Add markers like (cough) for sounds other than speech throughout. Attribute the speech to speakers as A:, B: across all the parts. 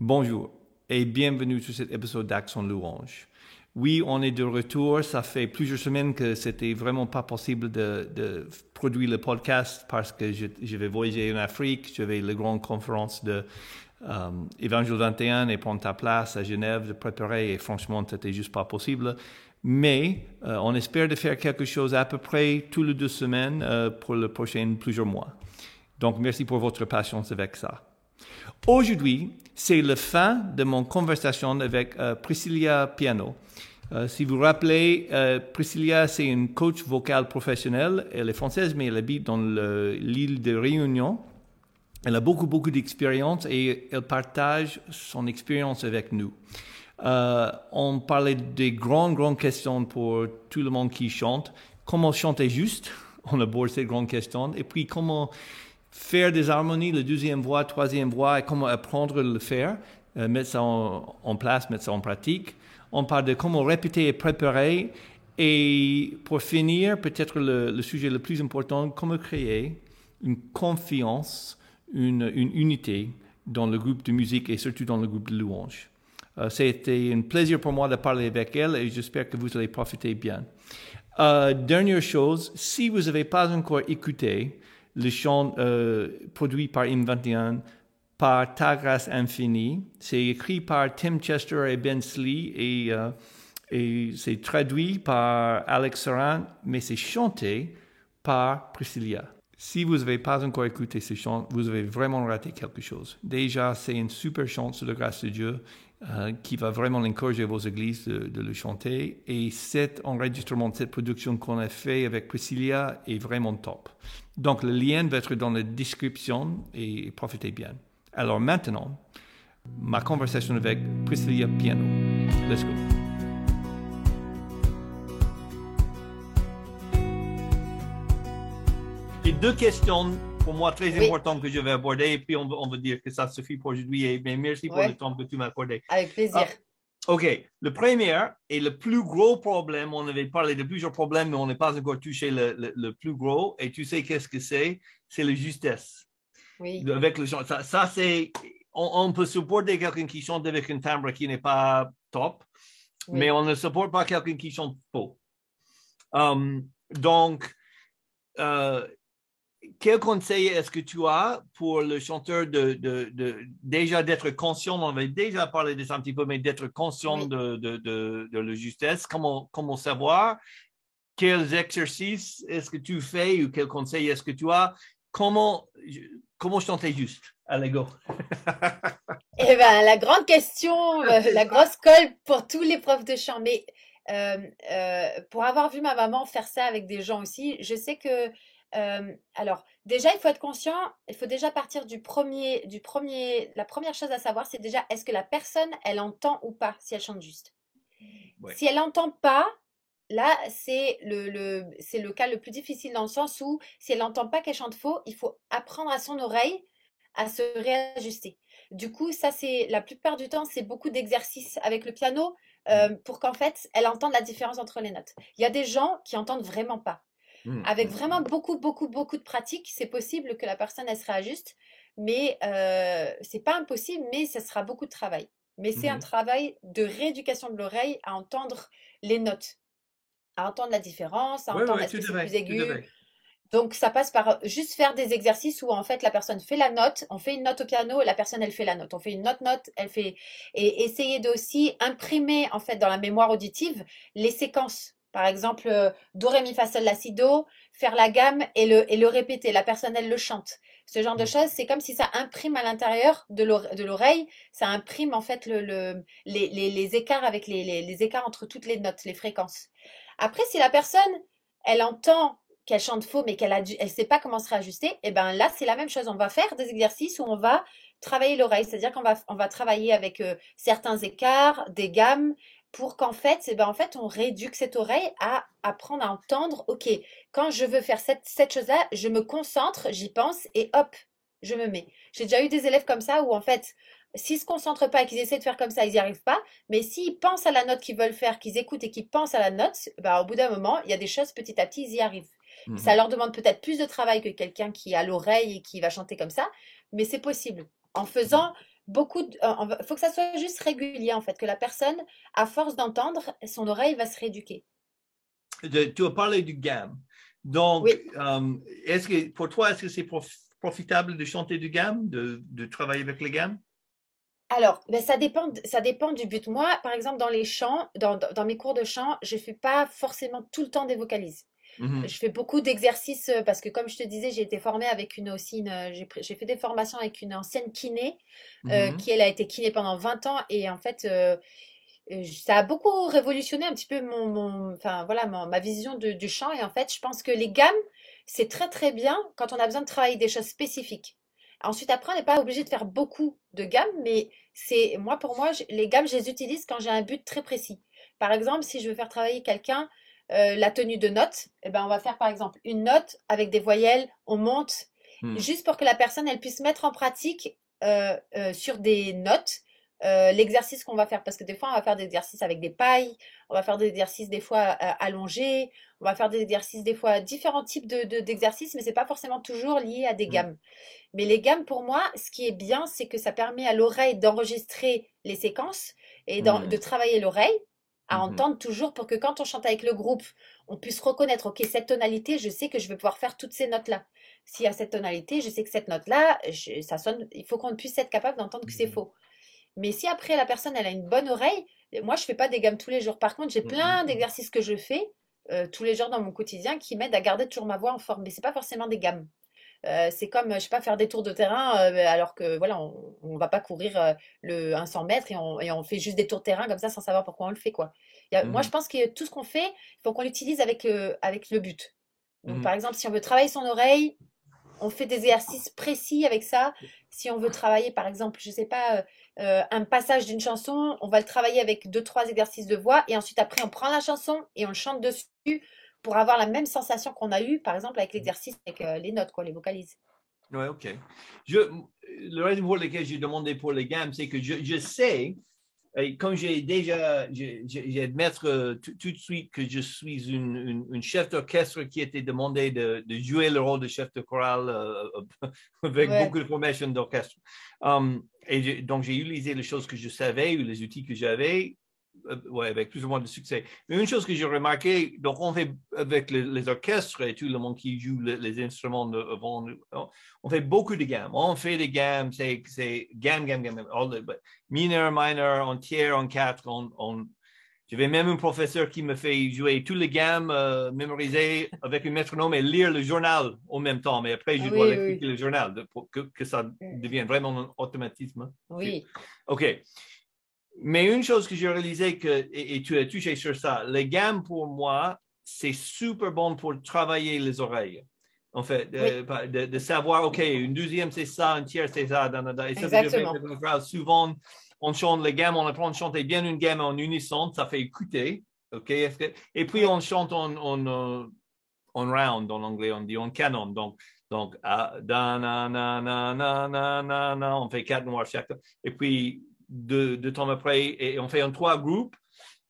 A: Bonjour et bienvenue sur cet épisode d'Action Louange. Oui, on est de retour. Ça fait plusieurs semaines que c'était vraiment pas possible de, produire le podcast parce que je, je, vais voyager en Afrique. Je vais à la grande conférence de euh, Évangile 21 et prendre ta place à Genève de préparer et franchement, c'était juste pas possible. Mais euh, on espère de faire quelque chose à peu près tous les deux semaines euh, pour les prochains plusieurs mois. Donc, merci pour votre patience avec ça. Aujourd'hui, c'est la fin de mon conversation avec euh, Priscilla Piano. Euh, si vous vous rappelez, euh, Priscilla, c'est une coach vocale professionnelle. Elle est française, mais elle habite dans l'île de Réunion. Elle a beaucoup, beaucoup d'expérience et elle partage son expérience avec nous. On parlait des grandes, grandes questions pour tout le monde qui chante. Comment chanter juste? (laughs) On aborde ces grandes questions. Et puis, comment faire des harmonies, la deuxième voix, troisième voix, et comment apprendre à le faire, euh, mettre ça en, place, mettre ça en pratique. On parle de comment répéter et préparer. Et pour finir, peut-être le, sujet le plus important, comment créer une confiance, une, unité dans le groupe de musique et surtout dans le groupe de louange. Euh, C'était un plaisir pour moi de parler avec elle et j'espère que vous allez profiter bien. Euh, dernière chose, si vous n'avez pas encore écouté le chant euh, produit par M21 par Ta grâce infinie. C'est écrit par Tim Chester et Ben Slee et, euh, c'est traduit par Alex Saran, mais c'est chanté par Priscilla. Si vous n'avez pas encore écouté ce chant, vous avez vraiment raté quelque chose. Déjà, c'est une super chant sur la grâce de Dieu euh, qui va vraiment encourager vos églises de, le chanter. Et cet enregistrement, cette production qu'on a fait avec Priscilla est vraiment top. Donc, le lien va être dans la description et profitez bien. Alors maintenant, ma conversation avec Priscilla Piano. Let's go. Deux questions pour moi très
B: Oui.
A: importantes que je vais aborder et puis on va dire que ça suffit pour aujourd'hui. Et bien, merci pour
B: Ouais.
A: le temps que tu m'as accordé.
B: Avec plaisir.
A: OK. Le premier et le plus gros problème, on avait parlé de plusieurs problèmes, mais on n'a pas encore touché le, le- le plus gros. Et tu sais qu'est-ce que c'est? C'est la justesse.
B: oui.
A: Avec le chant. Ça, ça, c'est. On, on peut supporter quelqu'un qui chante avec un timbre qui n'est pas top,
B: oui.
A: mais on ne supporte pas quelqu'un qui chante faux. Um, donc, euh, quel conseil est-ce que tu as pour le chanteur de, de, de- déjà d'être conscient, on avait déjà parlé de ça un petit peu, mais d'être conscient
B: Oui.
A: de, de, de, de la justesse, comment, comment savoir quels exercices est-ce que tu fais ou quels conseils est-ce que tu as, comment, comment chanter juste Allez, go. (laughs)
B: Eh ben, la grande question, euh, (laughs) la grosse colle pour tous les profs de chant. Mais euh, euh, pour avoir vu ma maman faire ça avec des gens aussi, je sais que, euh, alors, déjà, il faut être conscient, il faut déjà partir du premier, du premier, la première chose à savoir, c'est déjà, est-ce que la personne, elle entend ou pas si elle chante juste?
A: Ouais.
B: Si elle n'entend pas, là, c'est le, le, c'est le cas le plus difficile dans le sens où, si elle n'entend pas qu'elle chante faux, il faut apprendre à son oreille à se réajuster. Du coup, ça, c'est la plupart du temps, c'est beaucoup d'exercices avec le piano euh, pour qu'en fait, elle entende la différence entre les notes. Il y a des gens qui entendent vraiment pas.
A: Hmm.
B: Avec vraiment beaucoup, beaucoup, beaucoup de pratique, c'est possible que la personne, elle se réajuste, mais euh, c'est pas impossible, mais ça sera beaucoup de travail. Mais c'est un
A: Mhm.
B: travail de rééducation de l'oreille à entendre les notes, à entendre la différence, à
A: Ouais,
B: entendre
A: ouais, à
B: plus
A: fait, tout à
B: aigu,
A: fait.
B: donc, ça passe par juste faire des exercices où, en fait, la personne fait la note, on fait une note au piano et la personne, elle fait la note. On fait une note-note, elle fait... Et essayer de aussi imprimer, en fait, dans la mémoire auditive, les séquences. Par exemple, euh, Do, Ré, Mi, Fa, Sol, La, Si, Do, faire la gamme et le, et le répéter. La personne, elle le chante. Ce genre de
A: Mm.
B: choses, c'est comme si ça imprime à l'intérieur de l'ore- de l'oreille, ça imprime, en fait, le, le- les, les- les écarts avec les, les- les écarts entre toutes les notes, les fréquences. Après, si la personne, elle entend qu'elle chante faux, mais qu'elle dû- elle sait pas comment se réajuster, et ben là, c'est la même chose. On va faire des exercices où on va travailler l'oreille, c'est-à-dire qu'on va, on va travailler avec euh, certains écarts, des gammes, pour qu'en fait, eh ben, en fait, on rééduque cette oreille à apprendre à entendre, ok, quand je veux faire cette, cette chose-là, je me concentre, j'y pense, et hop, je me mets. J'ai déjà eu des élèves comme ça où en fait, s'ils se concentrent pas et qu'ils essaient de faire comme ça, ils n'y arrivent pas. Mais s'ils pensent à la note qu'ils veulent faire, qu'ils écoutent et qu'ils pensent à la note, bah, au bout d'un moment, il y a des choses petit à petit, ils y arrivent.
A: Mhm.
B: Ça leur demande peut-être plus de travail que quelqu'un qui a l'oreille et qui va chanter comme ça, mais c'est possible. En faisant beaucoup. Il faut que ça soit juste régulier, en fait, que la personne, à force d'entendre, son oreille va se rééduquer.
A: tu as parlé du gamme. Donc, euh, est-ce que pour toi, est-ce que c'est profitable de chanter du gamme, de, de travailler avec les gammes?
B: Alors, ben ça dépend, ça dépend du but. Moi, par exemple, dans les chants, dans, dans mes cours de chant, je ne fais pas forcément tout le temps des vocalises. Mmh je fais beaucoup d'exercices euh, parce que, comme je te disais, j'ai été formée avec une aussi, euh, j'ai fait des formations avec une ancienne kiné euh, mmh qui, elle, a été kiné pendant 20 ans et en fait, ça a beaucoup révolutionné un petit peu mon, enfin voilà, ma vision du chant et en fait, je pense que les gammes, c'est très très bien quand on a besoin de travailler des choses spécifiques. Ensuite, après, on n'est pas obligé de faire beaucoup de gammes, mais c'est moi pour moi, les gammes, je les utilise quand j'ai un but très précis. Par exemple, si je veux faire travailler quelqu'un euh, la tenue de notes, eh ben, on va faire par exemple une note avec des voyelles, on monte, hmm. juste pour que la personne elle puisse mettre en pratique euh, euh, sur des notes l'exercice qu'on va faire. Parce que des fois, on va faire des exercices avec des pailles, on va faire des exercices des fois allongés, on va faire des exercices des fois différents types d'exercices, de, mais c'est pas forcément toujours lié à des hmm. gammes. Mais les gammes, pour moi, ce qui est bien, c'est que ça permet à l'oreille d'enregistrer les séquences et hmm. de travailler l'oreille à mmh entendre toujours pour que quand on chante avec le groupe, on puisse reconnaître, ok, cette tonalité, je sais que je vais pouvoir faire toutes ces notes-là. S'il y a cette tonalité, je sais que cette note-là, ça sonne, il faut qu'on puisse être capable d'entendre que c'est mmh faux. Mais si après la personne, elle a une bonne oreille, moi, je fais pas des gammes tous les jours. Par contre, j'ai mmh plein d'exercices que je fais euh, tous les jours dans mon quotidien qui m'aident à garder toujours ma voix en forme. Mais c'est pas forcément des gammes. Euh, c'est comme, je sais pas, faire des tours de terrain euh, alors que voilà, on, on va pas courir euh, le 100 mètres et on, et on, fait juste des tours de terrain comme ça sans savoir pourquoi on le fait quoi. Moi, je mmh pense que tout ce qu'on fait, il faut qu'on l'utilise avec, avec le but. Donc, mmh par exemple, si on veut travailler son oreille, on fait des exercices précis avec ça. Si on veut travailler, par exemple, je sais pas, un passage d'une chanson, on va le travailler avec deux, trois exercices de voix et ensuite après, on prend la chanson et on le chante dessus pour avoir la même sensation qu'on a eu, par exemple, avec l'exercice avec euh, les notes, quoi, les vocalises.
A: Oui, OK. Je, le raison pour lequel j'ai demandé pour les gammes, c'est que je, je, sais, et comme j'ai déjà, j'ai admettre euh, tout, de suite que je suis une, une, chef d'orchestre qui était demandé de, de, jouer le rôle de chef de chorale euh, (laughs) avec beaucoup de formations d'orchestre. Um, et donc, j'ai utilisé les choses que je savais ou les outils que j'avais ouais, avec plus ou moins de succès. Mais une chose que j'ai remarqué, donc on fait avec les, orchestres et tout le monde qui joue les, instruments devant on fait beaucoup de gammes. On fait des gammes, c'est, gamme, gamme, gamme, mineur, mineur, en tiers, en quatre. On, on, j'avais même un professeur qui me fait jouer toutes les gammes euh, mémorisées avec un métronome et lire le journal en même temps. Mais après, je ah dois expliquer le journal pour que, que, ça devienne vraiment un automatisme.
B: Oui.
A: OK. Mais une chose que j'ai réalisé, que, et, tu as touché sur ça, les gammes pour moi, c'est super bon pour travailler les oreilles. En fait, de, savoir, OK, une deuxième c'est ça, un tiers c'est ça. Et
B: Exactement.
A: souvent, on chante les gammes, on apprend à chanter bien une gamme en unisson, ça fait écouter. OK? Et puis on chante en, en, euh, en, round, en anglais, on dit en canon. Donc, donc, ah, da, na, na, na, na, na, na, on fait quatre noirs chaque. Et puis, de, temps après et on fait un trois groupes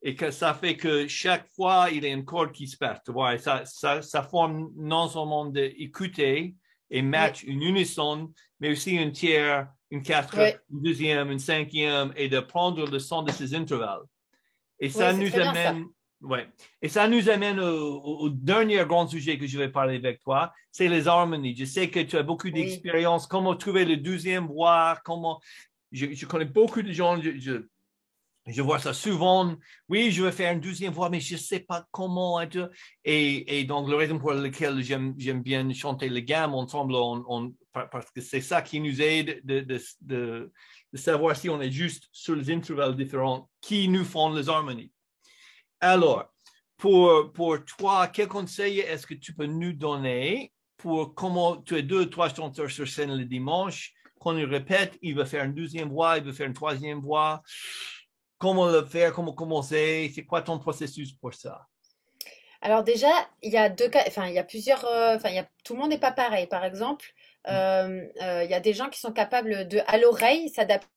A: et que ça fait que chaque fois, il y a une corde qui se perd. ça, ça, ça, forme non seulement d'écouter et match une unisson, mais aussi une tiers, une quatre, une deuxième, une cinquième, et de prendre le son de ces intervalles. Et ça nous amène, ouais. Et ça nous amène au, dernier grand sujet que je vais parler avec toi, c'est les harmonies. Je sais que tu as beaucoup d'expérience, comment trouver le deuxième voix, comment, je, connais beaucoup de gens, je, vois ça souvent. Oui, je vais faire une deuxième voix, mais je ne sais pas comment. Et, et donc, la raison pour laquelle j'aime bien chanter les gammes ensemble, parce que c'est ça qui nous aide de, savoir si on est juste sur les intervalles différents qui nous font les harmonies. Alors, pour, pour toi, quel conseil est-ce que tu peux nous donner pour comment tu es deux, trois chanteurs sur scène le dimanche quand il répète, il va faire une deuxième voix, il va faire une troisième voix. Comment le faire, comment commencer, c'est quoi ton processus pour ça?
B: Alors déjà, il y a deux cas, enfin il y a plusieurs, euh, enfin il y a, tout le monde n'est pas pareil. Par exemple, mm. euh, euh, il y a des gens qui sont capables de, à l'oreille, s'adapter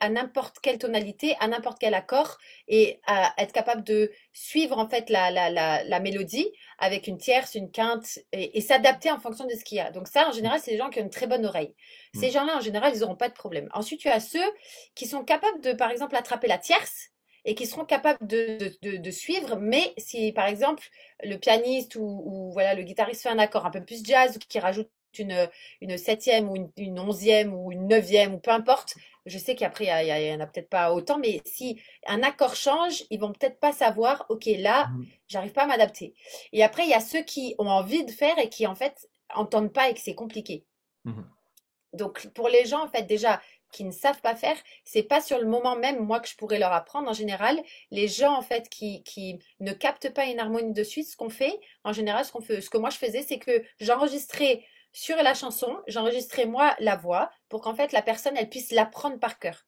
B: à n'importe quelle tonalité, à n'importe quel accord et à être capable de suivre en fait la, la, la, la mélodie avec une tierce, une quinte et, s'adapter en fonction de ce qu'il y a. Donc ça, en général, c'est des gens qui ont une très bonne oreille. Ces mmh. gens-là, en général, ils n'auront pas de problème. Ensuite, tu as ceux qui sont capables de, par exemple, attraper la tierce et qui seront capables de, de, de, suivre. Mais si, par exemple, le pianiste ou, ou, voilà, le guitariste fait un accord un peu plus jazz ou qui rajoute une, une septième ou une, une, onzième ou une neuvième ou peu importe, je sais qu'après, il n'y en a peut-être pas autant, mais si un accord change, ils vont peut-être pas savoir, OK, là, mmh. j'arrive pas à m'adapter. Et après, il y a ceux qui ont envie de faire et qui, en fait, entendent pas et que c'est compliqué. Mmh Donc, pour les gens, en fait, déjà, qui ne savent pas faire, c'est pas sur le moment même, moi, que je pourrais leur apprendre. En général, les gens, en fait, qui, qui ne captent pas une harmonie de suite, ce qu'on fait, en général, ce qu'on fait, ce que moi je faisais, c'est que j'enregistrais sur la chanson, j'enregistrais moi la voix pour qu'en fait la personne elle puisse l'apprendre par cœur.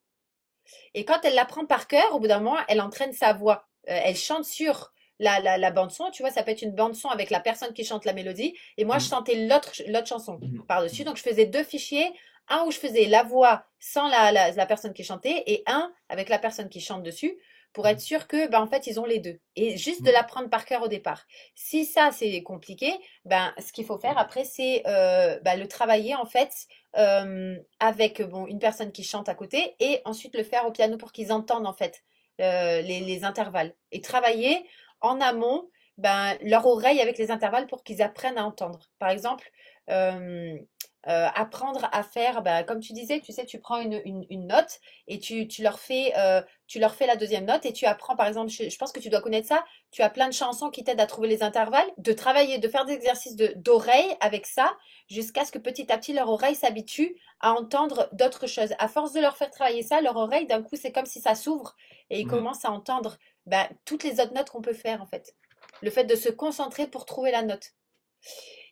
B: Et quand elle l'apprend par cœur, au bout d'un moment, elle entraîne sa voix. Euh, elle chante sur la, la, bande son, tu vois, ça peut être une bande son avec la personne qui chante la mélodie, et moi je mmh. chantais l'autre l'autre chanson mmh. par-dessus. Donc je faisais deux fichiers, un où je faisais la voix sans la, la, personne qui chantait, et un avec la personne qui chante dessus pour être sûr que, ben, en fait, ils ont les deux. Et juste de mmh. l'apprendre par cœur au départ. Si ça, c'est compliqué, ben, ce qu'il faut faire après, c'est euh, ben, le travailler, en fait, euh, avec bon, une personne qui chante à côté et ensuite le faire au piano pour qu'ils entendent, en fait, euh, les, les, intervalles. Et travailler en amont, ben, leur oreille avec les intervalles pour qu'ils apprennent à entendre. Par exemple, euh, apprendre à faire, bah, comme tu disais, tu sais, tu prends une, une, note et tu, tu, leur fais, euh, tu leur fais la deuxième note et tu apprends, par exemple, je, pense que tu dois connaître ça, tu as plein de chansons qui t'aident à trouver les intervalles, de travailler, de faire des exercices d'oreille avec ça, jusqu'à ce que petit à petit leur oreille s'habitue à entendre d'autres choses. À force de leur faire travailler ça, leur oreille, d'un coup, c'est comme si ça s'ouvre et ils mmh. commencent à entendre bah, toutes les autres notes qu'on peut faire, en fait. Le fait de se concentrer pour trouver la note.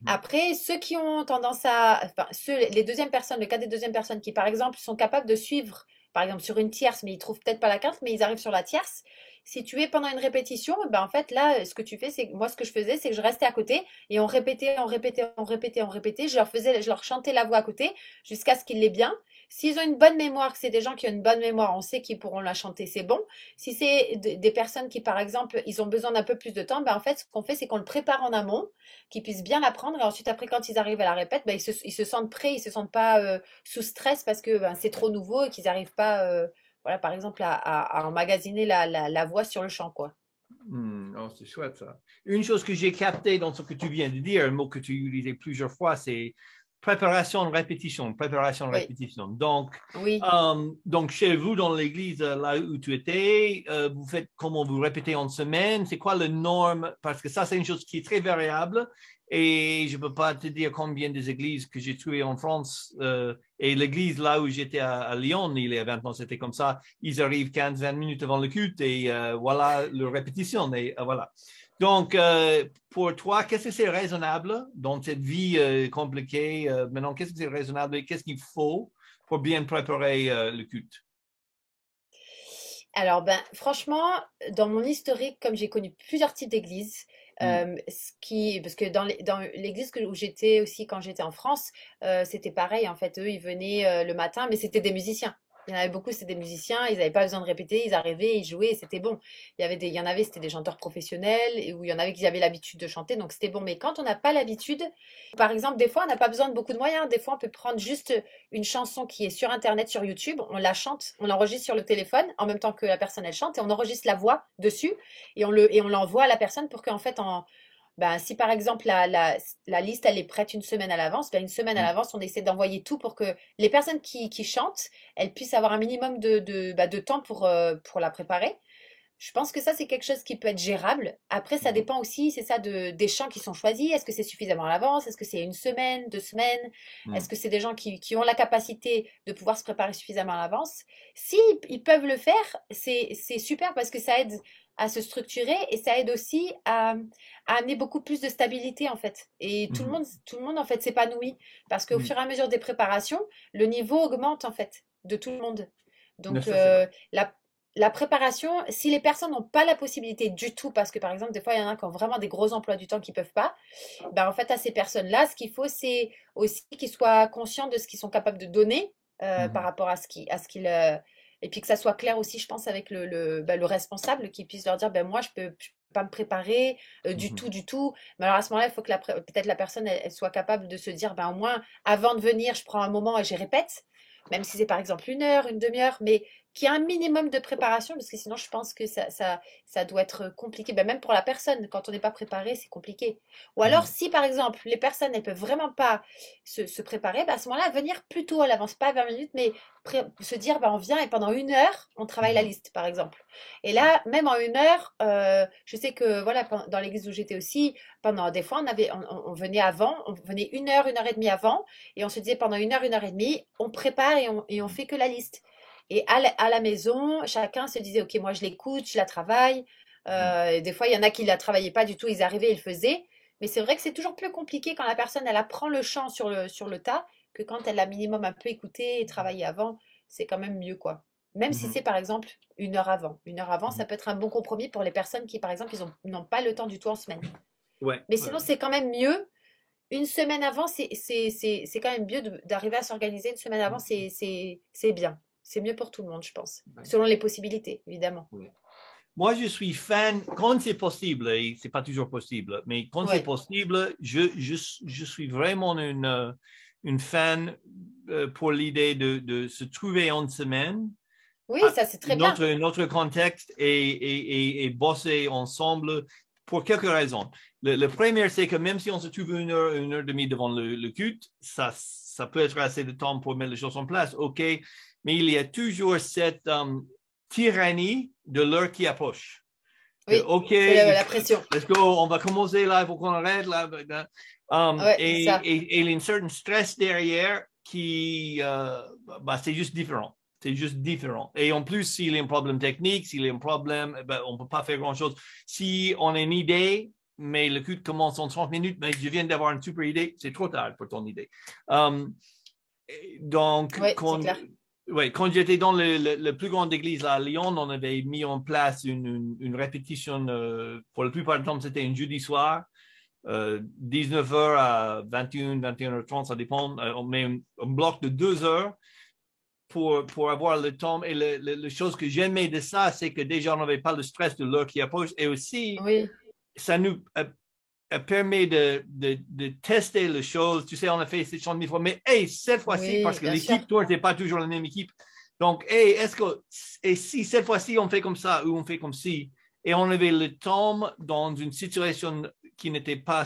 B: Mmh. Après, ceux qui ont tendance à, enfin, ceux, les deuxièmes personnes, le cas des deuxièmes personnes qui, par exemple, sont capables de suivre, par exemple, sur une tierce, mais ils trouvent peut-être pas la carte, mais ils arrivent sur la tierce. Si tu es pendant une répétition, ben en fait là, ce que tu fais, c'est moi ce que je faisais, c'est que je restais à côté et on répétait, on répétait, on répétait, on répétait. Je leur faisais, je leur chantais la voix à côté jusqu'à ce qu'ils l'aient bien. S'ils ont une bonne mémoire, que c'est des gens qui ont une bonne mémoire, on sait qu'ils pourront la chanter, c'est bon. Si c'est des personnes qui, par exemple, ils ont besoin d'un peu plus de temps, ben en fait, ce qu'on fait, c'est qu'on le prépare en amont, qu'ils puissent bien l'apprendre, et ensuite, après, quand ils arrivent à la répète, ben, ils, se, sentent prêts, ils se sentent pas euh, sous stress parce que ben, c'est trop nouveau et qu'ils n'arrivent pas, euh, voilà, par exemple, à, emmagasiner la, voix sur le chant, quoi.
A: Hmm, oh, c'est chouette ça. Une chose que j'ai captée dans ce que tu viens de dire, un mot que tu utilisais plusieurs fois, c'est préparation, répétition, préparation, répétition. Donc,
B: oui.
A: Euh, donc, chez vous, dans l'église, euh, là où tu étais, euh, vous faites comment? Vous répétez en semaine? C'est quoi la norme? Parce que ça, c'est une chose qui est très variable et je ne peux pas te dire combien des églises que j'ai trouvées en France et l'église là où j'étais à, Lyon, il y a 20 ans, c'était comme ça. Ils arrivent 15-20 minutes avant le culte et voilà leur répétition. Et voilà. Donc, euh, pour toi, qu'est-ce que c'est raisonnable dans cette vie euh, compliquée euh, maintenant? Qu'est-ce que c'est raisonnable et qu'est-ce qu'il faut pour bien préparer le culte?
B: Alors, ben, franchement, dans mon historique, comme j'ai connu plusieurs types d'églises, ce qui, parce que dans l'église où j'étais aussi quand j'étais en France, c'était pareil. En fait, eux, ils venaient le matin, mais c'était des musiciens. Il y en avait beaucoup, c'était des musiciens, ils n'avaient pas besoin de répéter, ils arrivaient, ils jouaient, c'était bon. Il y, avait des, il y en avait, c'était des chanteurs professionnels, et où il y en avait qui avaient l'habitude de chanter, donc c'était bon. Mais quand on n'a pas l'habitude, par exemple, des fois, on n'a pas besoin de beaucoup de moyens. Des fois, on peut prendre juste une chanson qui est sur Internet, sur YouTube, on la chante, on l'enregistre sur le téléphone, en même temps que la personne, elle chante, et on enregistre la voix dessus, et on l'envoie à la personne pour qu'en fait, en, ben, si par exemple la, la, la, liste elle est prête une semaine à l'avance, ben une semaine à mmh. l'avance, on essaie d'envoyer tout pour que les personnes qui, qui chantent, elles puissent avoir un minimum de, de, bah, de temps pour, euh, pour la préparer. Je pense que ça, c'est quelque chose qui peut être gérable. Après, ça mmh. dépend aussi, c'est ça, de, des chants qui sont choisis. Est-ce que c'est suffisamment à l'avance? Est-ce que c'est une semaine, deux semaines? Mmh. Est-ce que c'est des gens qui, qui, ont la capacité de pouvoir se préparer suffisamment à l'avance? Si ils peuvent le faire, c'est super parce que ça aide à se structurer et ça aide aussi à, amener beaucoup plus de stabilité en fait. Et tout le mmh monde, tout le monde en fait s'épanouit parce qu'au mmh. fur et à mesure des préparations, le niveau augmente en fait de tout le monde. Donc euh, la, la préparation, si les personnes n'ont pas la possibilité du tout, parce que par exemple, des fois, il y en a qui ont vraiment des gros emplois du temps qui ne peuvent pas, ben, en fait, à ces personnes-là, ce qu'il faut, c'est aussi qu'ils soient conscients de ce qu'ils sont capables de donner euh, mmh par rapport à ce qu'ils Et puis que ça soit clair aussi, je pense, avec le, le, bah, le responsable qui puisse leur dire, ben moi, je peux, je peux pas me préparer euh, du
A: Mhm.
B: tout, du tout. Mais alors à ce moment-là, il faut que peut-être la personne, elle, elle soit capable de se dire, ben au moins, avant de venir, je prends un moment et je répète, même si c'est par exemple une heure, une demi-heure, mais qu'il y a un minimum de préparation, parce que sinon, je pense que ça, ça, ça doit être compliqué. Ben, même pour la personne, quand on n'est pas préparé, c'est compliqué. Ou alors,
A: Mhm.
B: si par exemple, les personnes, elles peuvent vraiment pas se, se préparer, ben, à ce moment-là, venir plus tôt à l'avance, pas 20 minutes, mais se dire, ben, on vient et pendant une heure, on travaille la
A: Mhm.
B: liste, par exemple. Et là, même en une heure, euh, je sais que voilà, dans l'église où j'étais aussi, pendant des fois, on avait, on, on- on venait avant, on venait une heure, une heure et demie avant, et on se disait pendant une heure, une heure et demie, on prépare et on, et on fait que la liste. Et à la, à la maison, chacun se disait, ok, moi je l'écoute, je la travaille. Euh, et des fois, il y en a qui la travaillaient pas du tout, ils arrivaient, ils le faisaient. Mais c'est vrai que c'est toujours plus compliqué quand la personne, elle apprend le chant sur le, sur le tas, que quand elle a minimum un peu écouté et travaillé avant, c'est quand même mieux, quoi. Même si
A: Mhm.
B: c'est par exemple une heure avant. Une heure avant, ça
A: Mhm.
B: peut être un bon compromis pour les personnes qui, par exemple, ils ont- n'ont pas le temps du tout en semaine.
A: Ouais.
B: Mais
A: ouais.
B: sinon, c'est quand même mieux. Une semaine avant, c'est quand même mieux d'arriver à s'organiser. Une semaine avant, c'est bien. C'est mieux pour tout le monde, je pense.
A: Ouais.
B: Selon les possibilités, évidemment.
A: Moi, je suis fan, quand c'est possible, et c'est pas toujours possible, mais quand
B: Ouais.
A: c'est possible, je, je, je suis vraiment une, euh, une fan euh, pour l'idée de, de se trouver en semaine,
B: Oui,
A: Ah,
B: ça, c'est très bien.
A: notre, notre contexte et, et, et, et bosser ensemble pour quelques raisons. Le, le premier, c'est que même si on se trouve une heure, une heure et demie devant le, le culte, ça, ça peut être assez de temps pour mettre les choses en place, OK, mais il y a toujours cette euh, tyrannie de l'heure qui approche.
B: Oui,
A: OK,
B: la, la pression.
A: let's go, on va commencer là, il faut qu'on arrête là. là. Um,
B: Ouais,
A: et, il y a un certain stress derrière qui, euh, bah, c'est juste différent. C'est juste différent. Et en plus, s'il y a un problème technique, s'il y a un problème, ben, on ne peut pas faire grand-chose. Si on a une idée, mais le culte commence en 30 minutes, mais je viens d'avoir une super idée, c'est trop tard pour ton idée. Um, donc,
B: c'est
A: quand, ouais, quand j'étais dans le, le- le plus grande église à Lyon, on avait mis en place une, une- une répétition, euh, pour la plupart du temps, c'était un jeudi soir, euh, 19h à 21, 21h30, ça dépend. Euh, on met un, un bloc de deux heures pour, pour avoir le temps. Et la chose que j'aimais de ça, c'est que déjà, on n'avait pas le stress de l'heure qui approche. Et aussi,
B: Oui,
A: ça nous euh, euh, permet de, de, de tester les choses. Tu sais, on a fait cette chose mille fois, mais hey, cette fois-ci,
B: Oui,
A: parce que l'équipe, toi, tu n'es pas toujours la même équipe. Donc, hey, est-ce que, et si cette fois-ci, on fait comme ça ou on fait comme ci, et on avait le temps dans une situation qui n'était pas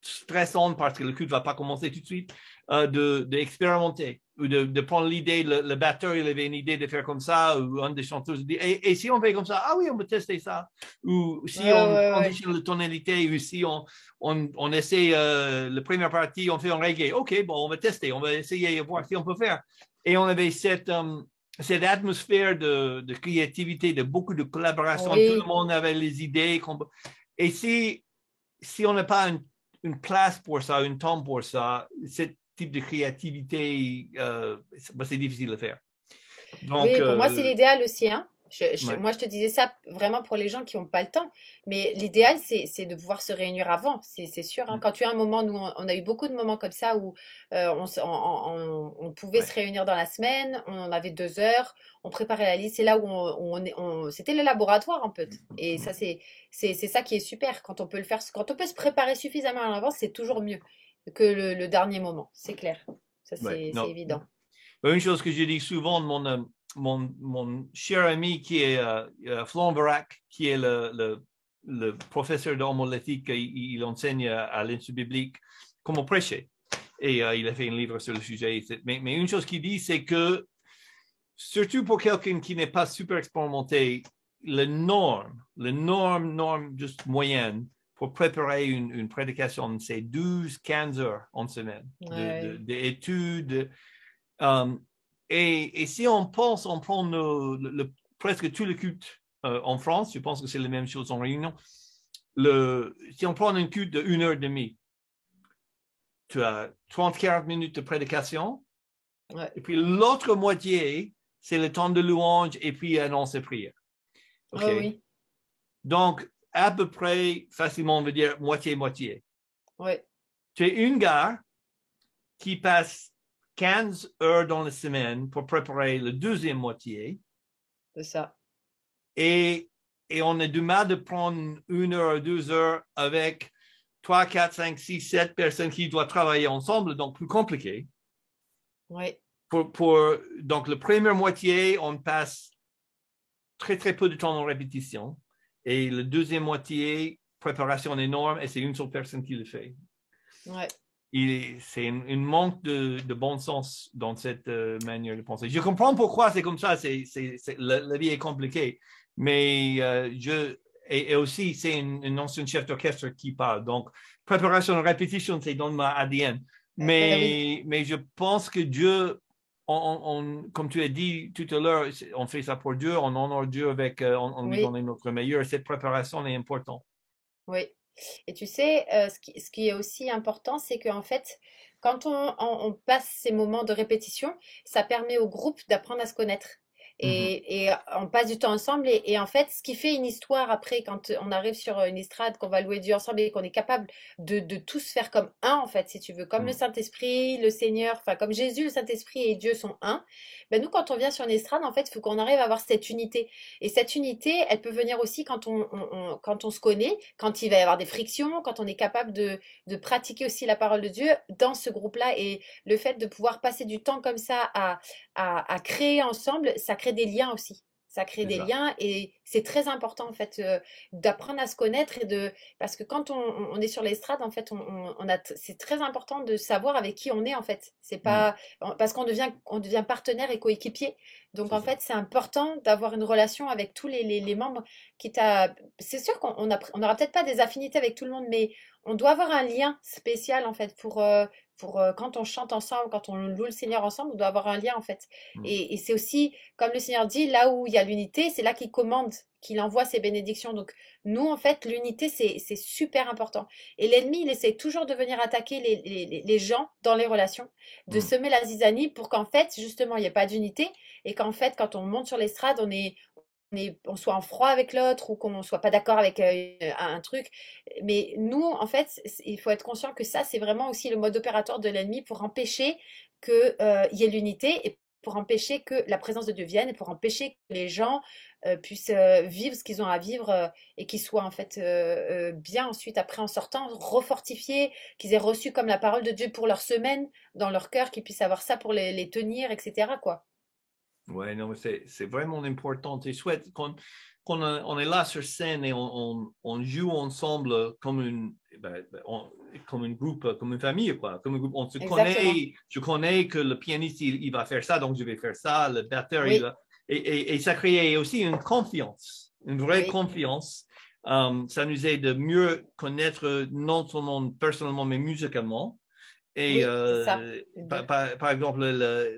A: stressante parce que le culte ne va pas commencer tout de suite, euh, de, d'expérimenter ou de, de prendre l'idée, le, le batteur, il avait une idée de faire comme ça, ou un des chanteurs dit, et, et si on fait comme ça, ah oui, on peut tester ça. Ou si
B: Ouais,
A: on
B: ouais, ouais.
A: conditionne la tonalité, ou si on, on, on essaie euh, la première partie, on fait en reggae. OK, bon, on va tester, on va essayer de voir si on peut faire. Et on avait cette, euh, cette atmosphère de, de créativité, de beaucoup de collaboration.
B: Oui.
A: Tout le monde avait les idées. Et si, si on n'a pas une, une place pour ça, un temps pour ça, ce type de créativité, euh, c'est c'est difficile à faire. Donc,
B: oui, pour moi,
A: euh,
B: c'est l'idéal aussi. Hein. Je- je-
A: ouais.
B: Moi, je te disais ça vraiment pour les gens qui n'ont pas le temps. Mais l'idéal, c'est de pouvoir se réunir avant, c'est sûr. hein.
A: Mm.
B: Quand tu as un moment, nous, on, on a eu beaucoup de moments comme ça où euh, on, pouvait
A: Ouais.
B: se réunir dans la semaine, on avait deux heures, on préparait la liste. C'est là où on, c'était le laboratoire un peu. Et ça, c'est c'est c'est ça qui est super. Quand on peut le faire, quand on peut se préparer suffisamment à l'avance, c'est toujours mieux que le, le dernier moment. C'est clair. Ça, c'est
A: Ouais,
B: évident.
A: Ben, Une chose que je dis souvent, mon, euh, mon, mon cher ami qui est euh, Florent Varac, qui est le, le, le professeur d'homolétique, il, il enseigne à, l'Institut biblique comment prêcher. Et euh, il a fait un livre sur le sujet. Mais, mais une chose qu'il dit, c'est que, surtout pour quelqu'un qui n'est pas super expérimenté, la norme, la norme, norme juste moyenne pour préparer une, une prédication, c'est 12-15 heures en semaine de-
B: Ouais.
A: de- d'études. Um, et, et si on pense, on prend le- le- le- presque tout le culte euh, en France, je pense que c'est la même chose en Réunion. Le, si on prend un culte de une heure et demie, tu as 30-40 minutes de prédication,
B: Ouais.
A: et puis l'autre moitié, c'est le temps de louange et puis annonce et prière. OK?
B: Ah oui,
A: Donc, à peu près, facilement, on veut dire moitié-moitié. tu es une gare qui passe 15 heures dans la semaine pour préparer la deuxième moitié
B: C'est ça.
A: Et, et on a du mal de prendre une heure, deux heures avec trois, quatre, cinq, six, sept personnes qui doivent travailler ensemble, donc plus compliqué.
B: Oui.
A: Pour, pour, donc, le premier moitié, on passe très, très peu de temps en répétition. Et le deuxième moitié, préparation énorme, et c'est une seule personne qui le fait.
B: Ouais.
A: C'est une, manque de, de, bon sens dans cette euh, manière de penser. Je comprends pourquoi c'est comme ça, c'est, la, la, vie est compliquée, mais euh, je, et, aussi c'est une, une ancienne chef d'orchestre qui parle. Donc, préparation et répétition, c'est dans ma ADN. Mais, mais je pense que Dieu on, comme tu as dit tout à l'heure, on fait ça pour Dieu, on honore Dieu avec, euh, on, lui donne notre meilleur. Cette préparation est importante.
B: Oui. Et tu sais, euh, ce, qui, ce, qui, est aussi important, c'est qu'en fait, quand on, on, passe ces moments de répétition, ça permet au groupe d'apprendre à se connaître. Mmh et, on passe du temps ensemble. Et, en fait, ce qui fait une histoire après, quand on arrive sur une estrade, qu'on va louer Dieu ensemble et qu'on est capable de, de, tous faire comme un, en fait, si tu veux, comme le mmh. Saint-Esprit, le Seigneur, enfin, comme Jésus, le Saint-Esprit et Dieu sont un. Ben, nous, quand on vient sur une estrade, en fait, il faut qu'on arrive à avoir cette unité. Et cette unité, elle peut venir aussi quand on, quand on se connaît, quand il va y avoir des frictions, quand on est capable de, de pratiquer aussi la parole de Dieu dans ce groupe-là. Et le fait de pouvoir passer du temps comme ça à, à, à créer ensemble, ça crée des liens aussi. Ça crée des liens et c'est très important en fait euh, d'apprendre à se connaître et de parce que quand on, est sur l'estrade en fait on, a c'est très important de savoir avec qui on est en fait c'est mmh. pas parce qu'on devient on devient partenaire et coéquipier donc en fait c'est important d'avoir une relation avec tous les, les, membres qui t'a c'est sûr qu'on on, on aura peut-être pas des affinités avec tout le monde mais on doit avoir un lien spécial en fait pour euh, pour euh, quand on chante ensemble, quand on loue le Seigneur ensemble, on doit avoir un lien en fait. Mmh. Et, c'est aussi, comme le Seigneur dit, là où il y a l'unité, c'est là qu'il commande, qu'il envoie ses bénédictions. Donc nous, en fait, l'unité, c'est super important. Et l'ennemi, il essaie toujours de venir attaquer les, les, gens dans les relations, de mmh. semer la zizanie pour qu'en fait, justement, il n'y ait pas d'unité et qu'en fait, quand on monte sur l'estrade, on est, on, soit en froid avec l'autre ou qu'on ne soit pas d'accord avec un truc. Mais nous, en fait, il faut être conscient que ça, c'est vraiment aussi le mode opératoire de l'ennemi pour empêcher qu'il y ait l'unité et pour empêcher que la présence de Dieu vienne et pour empêcher que les gens puissent vivre ce qu'ils ont à vivre et qu'ils soient en fait bien ensuite après en sortant refortifiés, qu'ils aient reçu comme la parole de Dieu pour leur semaine dans leur cœur, qu'ils puissent avoir ça pour les, les tenir, etc. quoi.
A: Oui, non, c'est vraiment important. C'est chouette qu'on on est là sur scène et on, on, joue ensemble comme une, ben, comme un groupe, comme une famille, quoi. Comme un groupe, on se connaît. Je connais que le pianiste, il, va faire ça, donc je vais faire ça. Le batteur, il va... et, et, ça crée aussi une confiance, une vraie confiance. Um, ça nous aide de mieux connaître non seulement personnellement, mais musicalement. Et euh, par, exemple,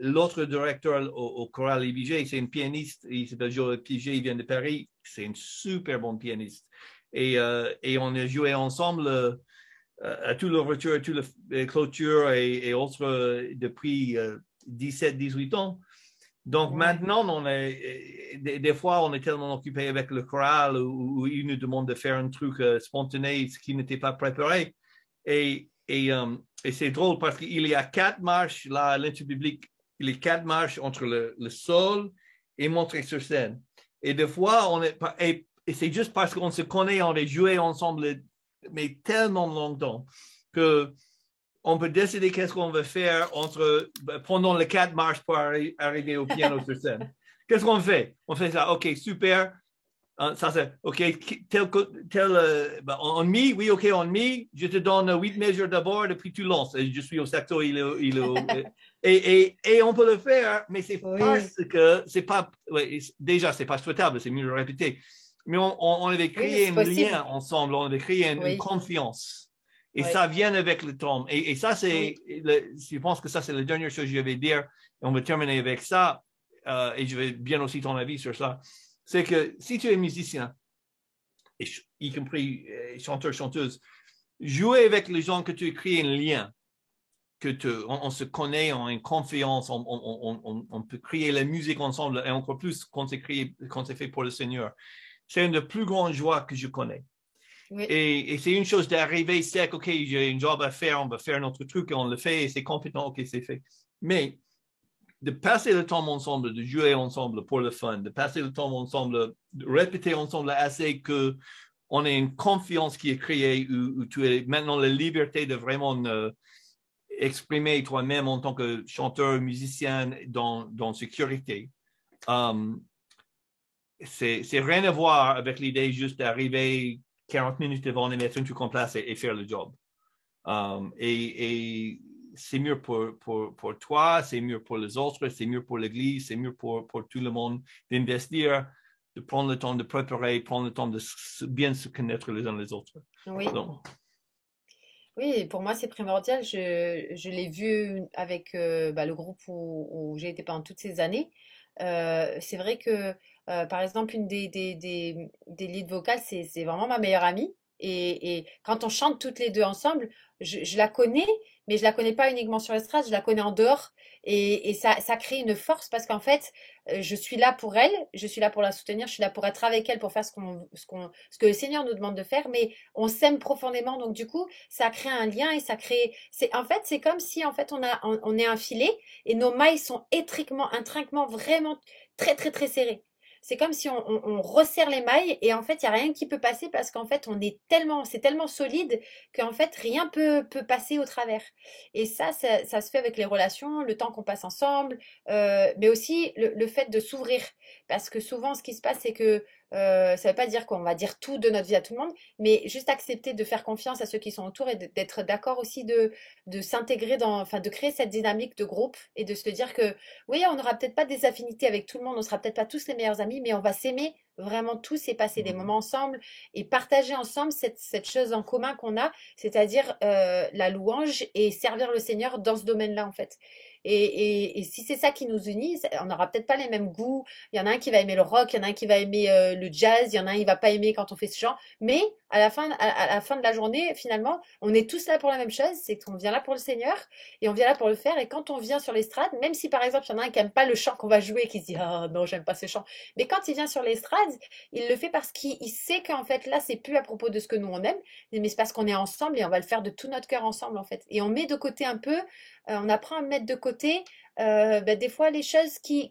A: l'autre directeur au, choral IBG, c'est une pianiste, il s'appelle Joël Piget, il vient de Paris, c'est une super bonne pianiste. Et, euh, et on a joué ensemble euh, à toute l'ouverture, à toutes les clôtures et, autres depuis 17-18 ans. Donc maintenant, on est, des, fois, on est tellement occupé avec le choral où, où il nous demande de faire un truc spontané, ce qui n'était pas préparé. Et euh, et, c'est drôle parce qu'il y a quatre marches là à l'interpublic. Il y a quatre marches entre le, sol et monter sur scène. Et des fois, on est, et, c'est juste parce qu'on se connaît, on a joué ensemble, mais tellement longtemps que on peut décider qu'est-ce qu'on veut faire entre, pendant les quatre marches pour arriver au piano sur scène. (laughs) Qu'est-ce qu'on fait? On fait ça, OK, super. Hein, ça c'est, OK, tel, tel euh, ben, en mi, oui, OK, en mi, je te donne huit mesures d'abord, puis tu lances. Et je suis au saxo, il est, il (laughs) et, et, et, on peut le faire, mais c'est parce que c'est pas, ouais, déjà, c'est pas souhaitable, c'est mieux de répéter. Mais on, on, avait créé un lien ensemble, on avait créé une, confiance. Et ça vient avec le temps. Et, et ça, c'est, je pense que ça, c'est la dernière chose que je vais dire. Et on va terminer avec ça. Euh, et je vais bien aussi ton avis sur ça c'est que si tu es musicien, y compris euh, chanteur, chanteuse, jouer avec les gens que tu crées un lien, que on, se connaît, on a une confiance, on, peut créer la musique ensemble, et encore plus quand c'est créé, quand c'est fait pour le Seigneur. C'est une des plus grandes joies que je connais. Et, c'est une chose d'arriver sec, OK, j'ai un job à faire, on va faire notre truc, et on le fait, et c'est complètement OK, c'est fait. Mais de passer le temps ensemble, de jouer ensemble pour le fun, de passer le temps ensemble, de répéter ensemble assez que on ait une confiance qui est créée où, tu as maintenant la liberté de vraiment exprimer toi-même en tant que chanteur, musicien dans, dans sécurité. Um, c'est rien à voir avec l'idée juste d'arriver 40 minutes devant les un truc en place et, faire le job. Um, et, et c'est mieux pour, pour, pour toi, c'est mieux pour les autres, c'est mieux pour l'Église, c'est mieux pour, pour tout le monde d'investir de prendre le temps de préparer, prendre le temps de bien se connaître les uns les autres.
B: Oui. Oui, pour moi, c'est primordial. Je, je l'ai vu avec euh, bah, le groupe où, j'ai été pendant toutes ces années. Euh, c'est vrai que, euh, par exemple, une des, des, des, des leads vocales, c'est vraiment ma meilleure amie. Et, et, quand on chante toutes les deux ensemble, je, la connais, mais je la connais pas uniquement sur l'estrade, je la connais en dehors. Et, ça, crée une force parce qu'en fait, euh, je suis là pour elle, je suis là pour la soutenir, je suis là pour être avec elle, pour faire ce, ce, ce que le Seigneur nous demande de faire, mais on s'aime profondément. Donc du coup, ça crée un lien et ça crée... C'est, en fait, c'est comme si en fait on, a, on est un filet et nos mailles sont étriquement, intriquement vraiment très très très serrées c'est comme si on, resserre les mailles et en fait, il n'y a rien qui peut passer parce qu'en fait, on est tellement, c'est tellement solide qu'en fait, rien peut, peut passer au travers. Et ça, ça, se fait avec les relations, le temps qu'on passe ensemble, euh, mais aussi le fait de s'ouvrir. Parce que souvent, ce qui se passe, c'est que euh, ça ne veut pas dire qu'on va dire tout de notre vie à tout le monde, mais juste accepter de faire confiance à ceux qui sont autour et d'être d'accord aussi de, de s'intégrer dans, enfin, de créer cette dynamique de groupe et de se dire que oui, on n'aura peut-être pas des affinités avec tout le monde, on sera peut-être pas tous les meilleurs amis, mais on va s'aimer vraiment tous et passer des mmh. moments ensemble et partager ensemble cette, cette chose en commun qu'on a, c'est-à-dire euh, la louange et servir le Seigneur dans ce domaine-là en fait. Et, si c'est ça qui nous unit, on n'aura peut-être pas les mêmes goûts. Il y en a un qui va aimer le rock, il y en a un qui va aimer euh, le jazz, il y en a un qui va pas aimer quand on fait ce genre. Mais à la fin, de la journée, finalement, on est tous là pour la même chose, c'est qu'on vient là pour le Seigneur et on vient là pour le faire. Et quand on vient sur l'estrade, même si par exemple il y en a un qui aime pas le chant qu'on va jouer, qui se dit ah non j'aime pas ce chant, mais quand il vient sur l'estrade, il le fait parce qu'il sait qu'en fait là c'est plus à propos de ce que nous on aime, mais c'est parce qu'on est ensemble et on va le faire de tout notre cœur ensemble en fait. Et on met de côté un peu, euh, on apprend à mettre de côté euh, ben, des fois les choses qui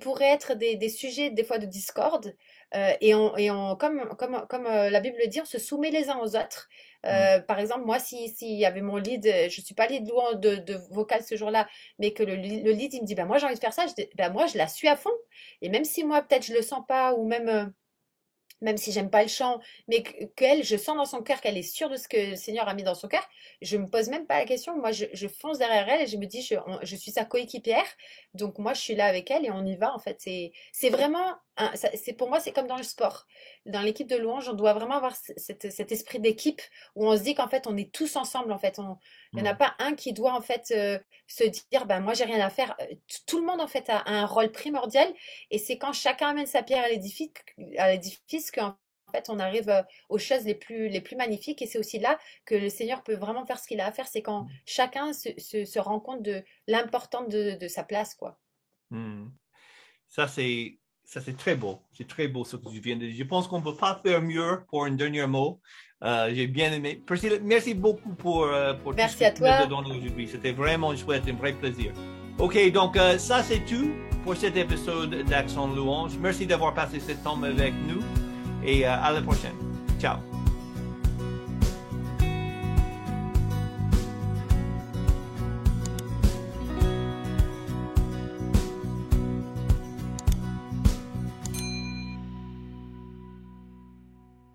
B: pourraient être des, des, sujets des fois de discorde. Euh, et on, et on, comme, comme, comme euh, la Bible le dit, on se soumet les uns aux autres. Euh, Par exemple, moi, s'il si y avait mon lead, je suis pas lead de, de vocal ce jour-là, mais que le, le, lead, il me dit, ben moi j'ai envie de faire ça, je, ben moi je la suis à fond. Et même si moi peut-être je le sens pas, ou même même si j'aime pas le chant, mais qu'elle, je sens dans son cœur qu'elle est sûre de ce que le Seigneur a mis dans son cœur, je me pose même pas la question. Moi, je, fonce derrière elle et je me dis, je, suis sa coéquipière, donc moi, je suis là avec elle et on y va. En fait, c'est vraiment c'est pour moi, c'est comme dans le sport. Dans l'équipe de louange, on doit vraiment avoir cet, esprit d'équipe où on se dit qu'en fait, on est tous ensemble. En fait, il n'y en a pas un qui doit en fait euh, se dire, ben moi, j'ai rien à faire. Euh, tout le monde en fait a, un rôle primordial, et c'est quand chacun amène sa pierre à l'édifice, à l'édifice qu'en fait, on arrive euh, aux choses les plus, les plus magnifiques. Et c'est aussi là que le Seigneur peut vraiment faire ce qu'il a à faire. C'est quand mmh. chacun se, se, rend compte de l'importance de, de, sa place, quoi.
A: Mmh. Ça, c'est ça, c'est très beau. C'est très beau ce que tu viens de dire. Je pense qu'on ne peut pas faire mieux pour un dernier mot. Euh, j'ai bien aimé. merci beaucoup pour, euh, pour
B: merci tout ce que à toi.
A: aujourd'hui. C'était vraiment chouette, un vrai plaisir. OK, donc euh, ça, c'est tout pour cet épisode d'Action Louange. Merci d'avoir passé ce temps avec nous et à la prochaine. Ciao.